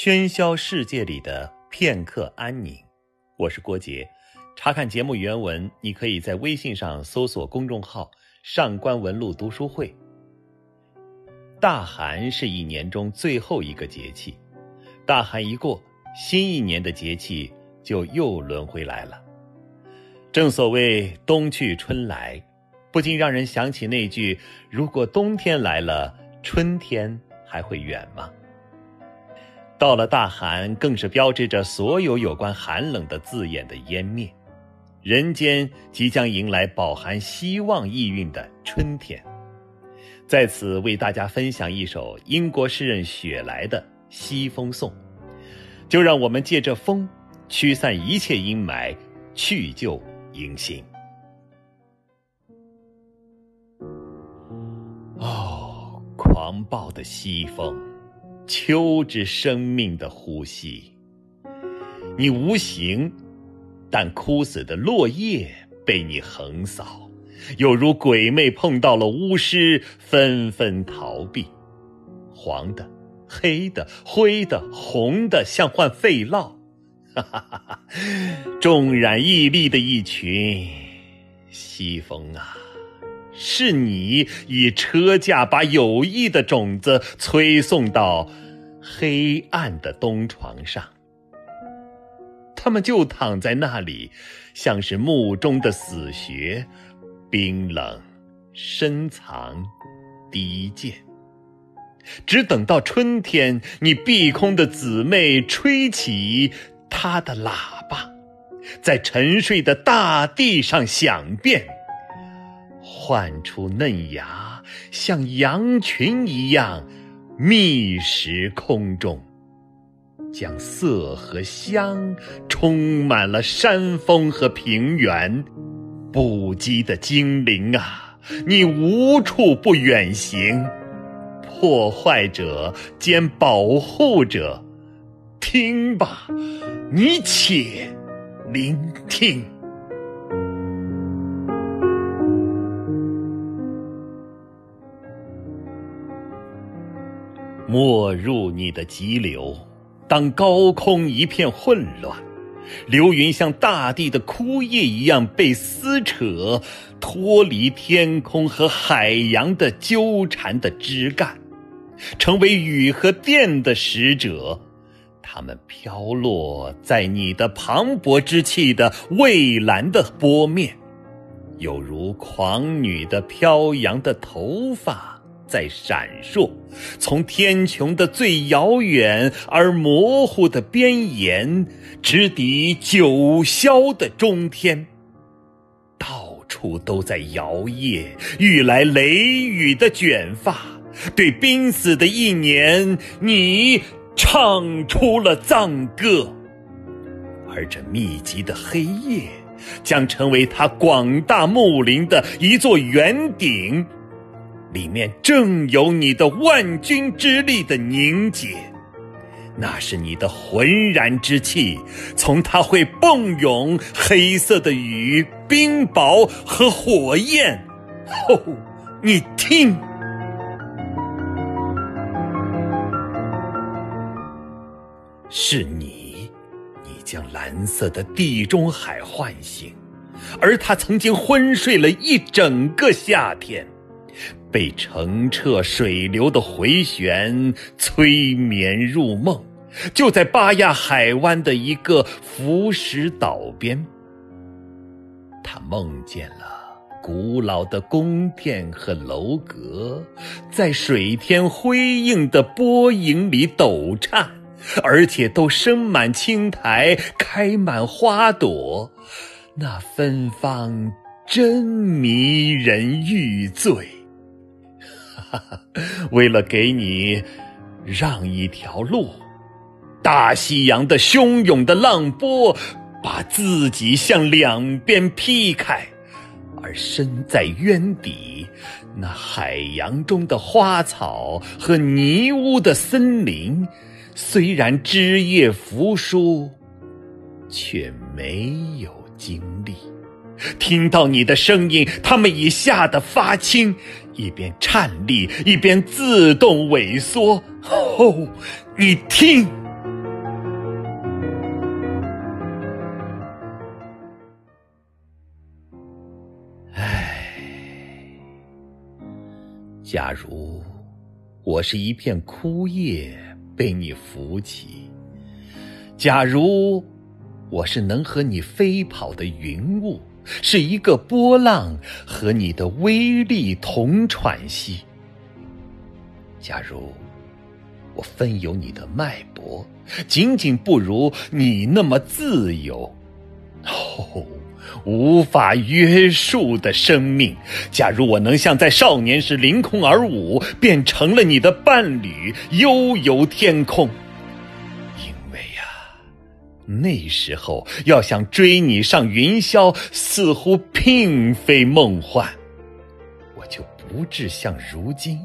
喧嚣世界里的片刻安宁。我是郭杰。查看节目原文，你可以在微信上搜索公众号“上官文录读书会”。大寒是一年中最后一个节气，大寒一过，新一年的节气就又轮回来了。正所谓冬去春来，不禁让人想起那句：“如果冬天来了，春天还会远吗？”到了大寒，更是标志着所有有关寒冷的字眼的湮灭，人间即将迎来饱含希望意蕴的春天。在此为大家分享一首英国诗人雪莱的《西风颂》，就让我们借着风，驱散一切阴霾，去旧迎新。哦，狂暴的西风！秋之生命的呼吸，你无形，但枯死的落叶被你横扫，有如鬼魅碰到了巫师，纷纷逃避。黄的、黑的、灰的、红的，像患肺痨。哈哈哈哈！纵然屹立的一群西风啊！是你以车架把友谊的种子催送到黑暗的冬床上，他们就躺在那里，像是墓中的死穴，冰冷、深藏、低贱。只等到春天，你碧空的姊妹吹起她的喇叭，在沉睡的大地上响遍。唤出嫩芽，像羊群一样觅食空中，将色和香充满了山峰和平原。不羁的精灵啊，你无处不远行，破坏者兼保护者，听吧，你且聆听。没入你的急流，当高空一片混乱，流云像大地的枯叶一样被撕扯，脱离天空和海洋的纠缠的枝干，成为雨和电的使者。它们飘落在你的磅礴之气的蔚蓝的波面，有如狂女的飘扬的头发。在闪烁，从天穹的最遥远而模糊的边沿，直抵九霄的中天。到处都在摇曳，欲来雷雨的卷发，对濒死的一年，你唱出了赞歌。而这密集的黑夜，将成为他广大木林的一座圆顶。里面正有你的万钧之力的凝结，那是你的浑然之气，从它会迸涌黑色的雨、冰雹和火焰。哦，你听，是你，你将蓝色的地中海唤醒，而它曾经昏睡了一整个夏天。被澄澈水流的回旋催眠入梦，就在巴亚海湾的一个浮石岛边，他梦见了古老的宫殿和楼阁，在水天辉映的波影里抖颤，而且都生满青苔，开满花朵，那芬芳真迷人欲醉。为了给你让一条路，大西洋的汹涌的浪波把自己向两边劈开，而身在渊底，那海洋中的花草和泥污的森林，虽然枝叶扶疏，却没有经历。听到你的声音，他们已吓得发青。一边颤栗一边自动萎缩。哦你听。唉假如我是一片枯叶被你扶起假如我是能和你飞跑的云雾是一个波浪和你的威力同喘息，假如我分有你的脉搏，仅仅不如你那么自由，哦。无法约束的生命，假如我能像在少年时凌空而舞，变成了你的伴侣，悠游天空。那时候要想追你上云霄，似乎并非梦幻，我就不至像如今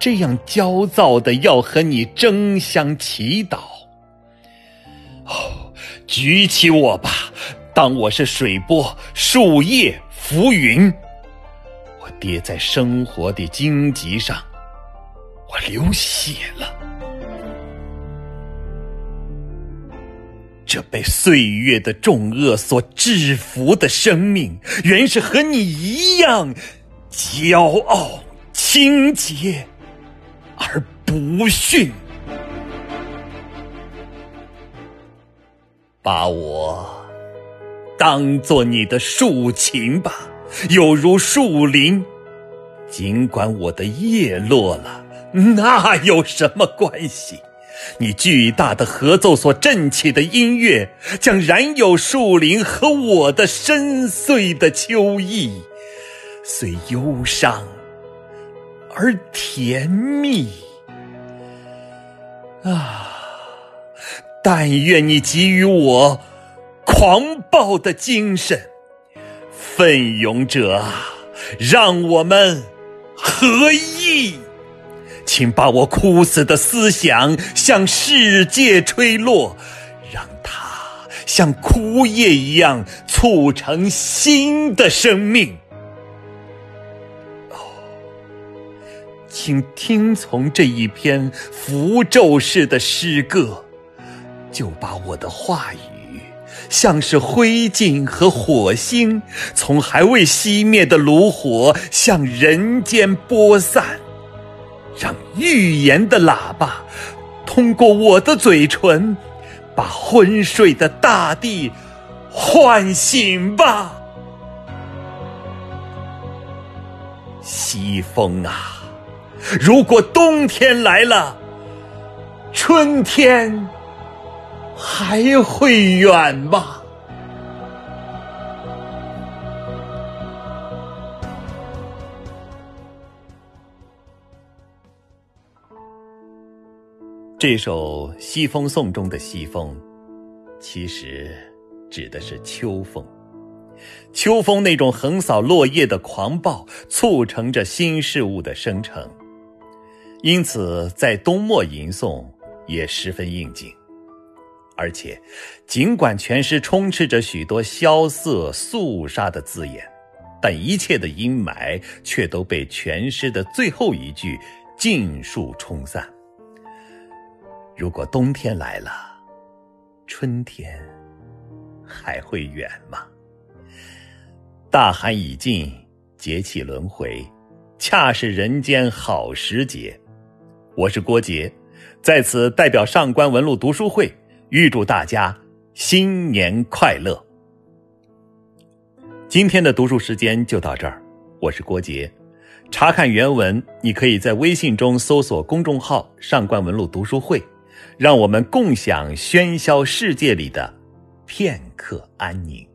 这样焦躁的要和你争相祈祷。哦，举起我吧。当我是水波、树叶、浮云，我跌在生活的荆棘上，我流血了。这被岁月的重恶所制服的生命，原是和你一样骄傲、清洁而不逊。把我。当做你的竖琴吧，有如树林。尽管我的叶落了，那有什么关系？你巨大的合奏所振起的音乐，将燃有树林和我的深邃的秋意，虽忧伤而甜蜜。啊，但愿你给予我。狂暴的精神，奋勇者，让我们合一！请把我枯死的思想向世界吹落，让它像枯叶一样促成新的生命。哦，请听从这一篇符咒式的诗歌，就把我的话语。像是灰烬和火星，从还未熄灭的炉火向人间播散，让预言的喇叭通过我的嘴唇，把昏睡的大地唤醒吧。西风啊，如果冬天来了，春天。还会远吗？这首《西风颂》中的西风，其实指的是秋风。秋风那种横扫落叶的狂暴，促成着新事物的生成，因此在冬末吟诵也十分应景。而且，尽管全诗充斥着许多萧瑟肃杀的字眼，但一切的阴霾却都被全诗的最后一句尽数冲散。如果冬天来了，春天还会远吗？大寒已尽，节气轮回，恰是人间好时节。我是郭杰，在此代表上官文录读书会。预祝大家新年快乐！今天的读书时间就到这儿，我是郭杰。查看原文，你可以在微信中搜索公众号“上官文录读书会”，让我们共享喧嚣世界里的片刻安宁。